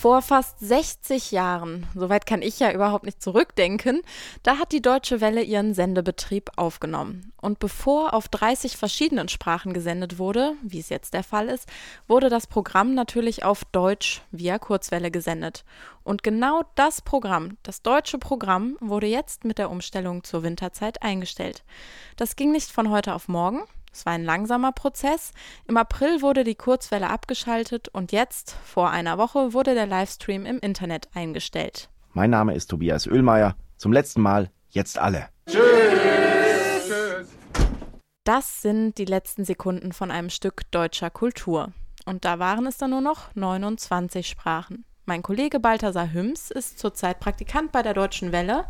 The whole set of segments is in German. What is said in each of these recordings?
Vor fast 60 Jahren, soweit kann ich ja überhaupt nicht zurückdenken, da hat die Deutsche Welle ihren Sendebetrieb aufgenommen. Und bevor auf 30 verschiedenen Sprachen gesendet wurde, wie es jetzt der Fall ist, wurde das Programm natürlich auf Deutsch via Kurzwelle gesendet. Und genau das Programm, das deutsche Programm, wurde jetzt mit der Umstellung zur Winterzeit eingestellt. Das ging nicht von heute auf morgen, es war ein langsamer Prozess. Im April wurde die Kurzwelle abgeschaltet und jetzt, vor einer Woche, wurde der Livestream im Internet eingestellt. Mein Name ist Tobias Oehlmeier. Zum letzten Mal, jetzt alle. Tschüss. Das sind die letzten Sekunden von einem Stück deutscher Kultur. Und da waren es dann nur noch 29 Sprachen. Mein Kollege Balthasar Hüms ist zurzeit Praktikant bei der Deutschen Welle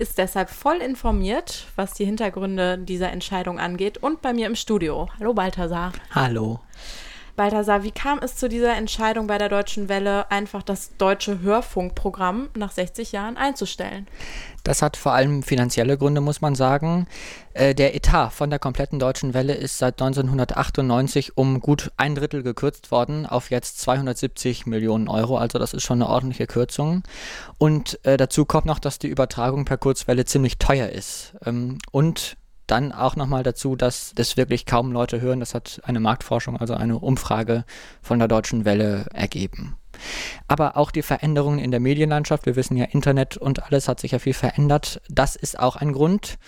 ist deshalb voll informiert, was die Hintergründe dieser Entscheidung angeht und bei mir im Studio. Hallo Balthasar. Hallo. Balthasar, wie kam es zu dieser Entscheidung bei der Deutschen Welle, einfach das deutsche Hörfunkprogramm nach 60 Jahren einzustellen? Das hat vor allem finanzielle Gründe, muss man sagen. Äh, der Etat von der kompletten Deutschen Welle ist seit 1998 um gut ein Drittel gekürzt worden auf jetzt 270 Millionen Euro. Also das ist schon eine ordentliche Kürzung. Und äh, dazu kommt noch, dass die Übertragung per Kurzwelle ziemlich teuer ist. Ähm, und dann auch nochmal dazu, dass das wirklich kaum Leute hören. Das hat eine Marktforschung, also eine Umfrage von der Deutschen Welle ergeben. Aber auch die Veränderungen in der Medienlandschaft, wir wissen ja, Internet und alles hat sich ja viel verändert. Das ist auch ein Grund,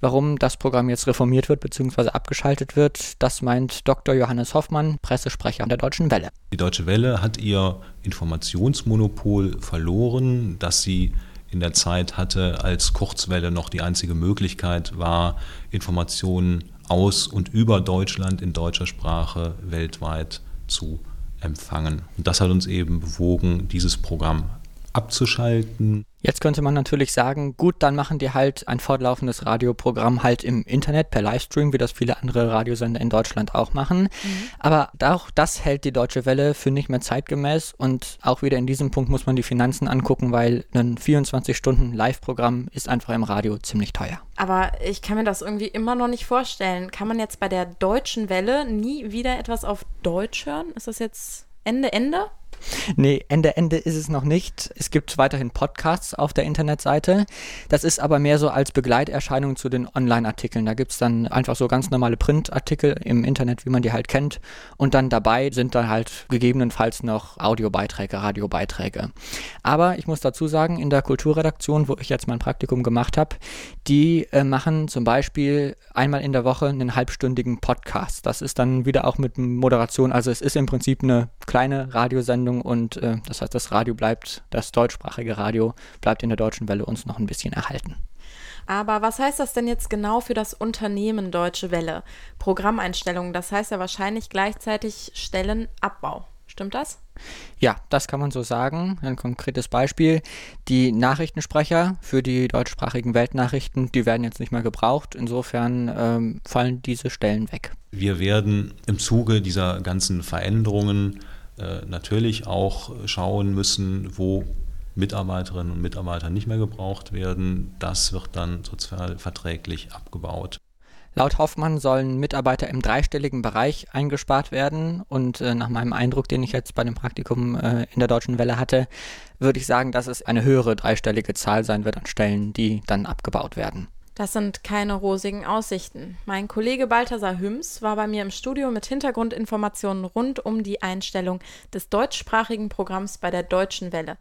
warum das Programm jetzt reformiert wird bzw. abgeschaltet wird. Das meint Dr. Johannes Hoffmann, Pressesprecher der Deutschen Welle. Die Deutsche Welle hat ihr Informationsmonopol verloren, das sie in der Zeit hatte, als Kurzwelle noch die einzige Möglichkeit war, Informationen aus und über Deutschland in deutscher Sprache weltweit zu empfangen. Und das hat uns eben bewogen, dieses Programm abzuschalten. Jetzt könnte man natürlich sagen, gut, dann machen die halt ein fortlaufendes Radioprogramm halt im Internet per Livestream, wie das viele andere Radiosender in Deutschland auch machen. Mhm. Aber auch das hält die Deutsche Welle für nicht mehr zeitgemäß und auch wieder in diesem Punkt muss man die Finanzen angucken, weil ein 24 Stunden Live-Programm ist einfach im Radio ziemlich teuer. Aber ich kann mir das irgendwie immer noch nicht vorstellen. Kann man jetzt bei der Deutschen Welle nie wieder etwas auf Deutsch hören? Ist das jetzt Ende, Ende? Nee, Ende, Ende ist es noch nicht. Es gibt weiterhin Podcasts auf der Internetseite. Das ist aber mehr so als Begleiterscheinung zu den Online-Artikeln. Da gibt es dann einfach so ganz normale Printartikel im Internet, wie man die halt kennt. Und dann dabei sind dann halt gegebenenfalls noch Audiobeiträge, Radiobeiträge. Aber ich muss dazu sagen, in der Kulturredaktion, wo ich jetzt mein Praktikum gemacht habe, die äh, machen zum Beispiel einmal in der Woche einen halbstündigen Podcast. Das ist dann wieder auch mit Moderation. Also es ist im Prinzip eine kleine Radiosendung Sendung und äh, das heißt, das Radio bleibt, das deutschsprachige Radio bleibt in der Deutschen Welle uns noch ein bisschen erhalten. Aber was heißt das denn jetzt genau für das Unternehmen Deutsche Welle? Programmeinstellungen, das heißt ja wahrscheinlich gleichzeitig Stellenabbau. Stimmt das? Ja, das kann man so sagen. Ein konkretes Beispiel. Die Nachrichtensprecher für die deutschsprachigen Weltnachrichten, die werden jetzt nicht mehr gebraucht. Insofern ähm, fallen diese Stellen weg. Wir werden im Zuge dieser ganzen Veränderungen äh, natürlich auch schauen müssen, wo Mitarbeiterinnen und Mitarbeiter nicht mehr gebraucht werden. Das wird dann sozialverträglich abgebaut. Laut Hoffmann sollen Mitarbeiter im dreistelligen Bereich eingespart werden und äh, nach meinem Eindruck, den ich jetzt bei dem Praktikum äh, in der Deutschen Welle hatte, würde ich sagen, dass es eine höhere dreistellige Zahl sein wird an Stellen, die dann abgebaut werden. Das sind keine rosigen Aussichten. Mein Kollege Balthasar Hüms war bei mir im Studio mit Hintergrundinformationen rund um die Einstellung des deutschsprachigen Programms bei der Deutschen Welle.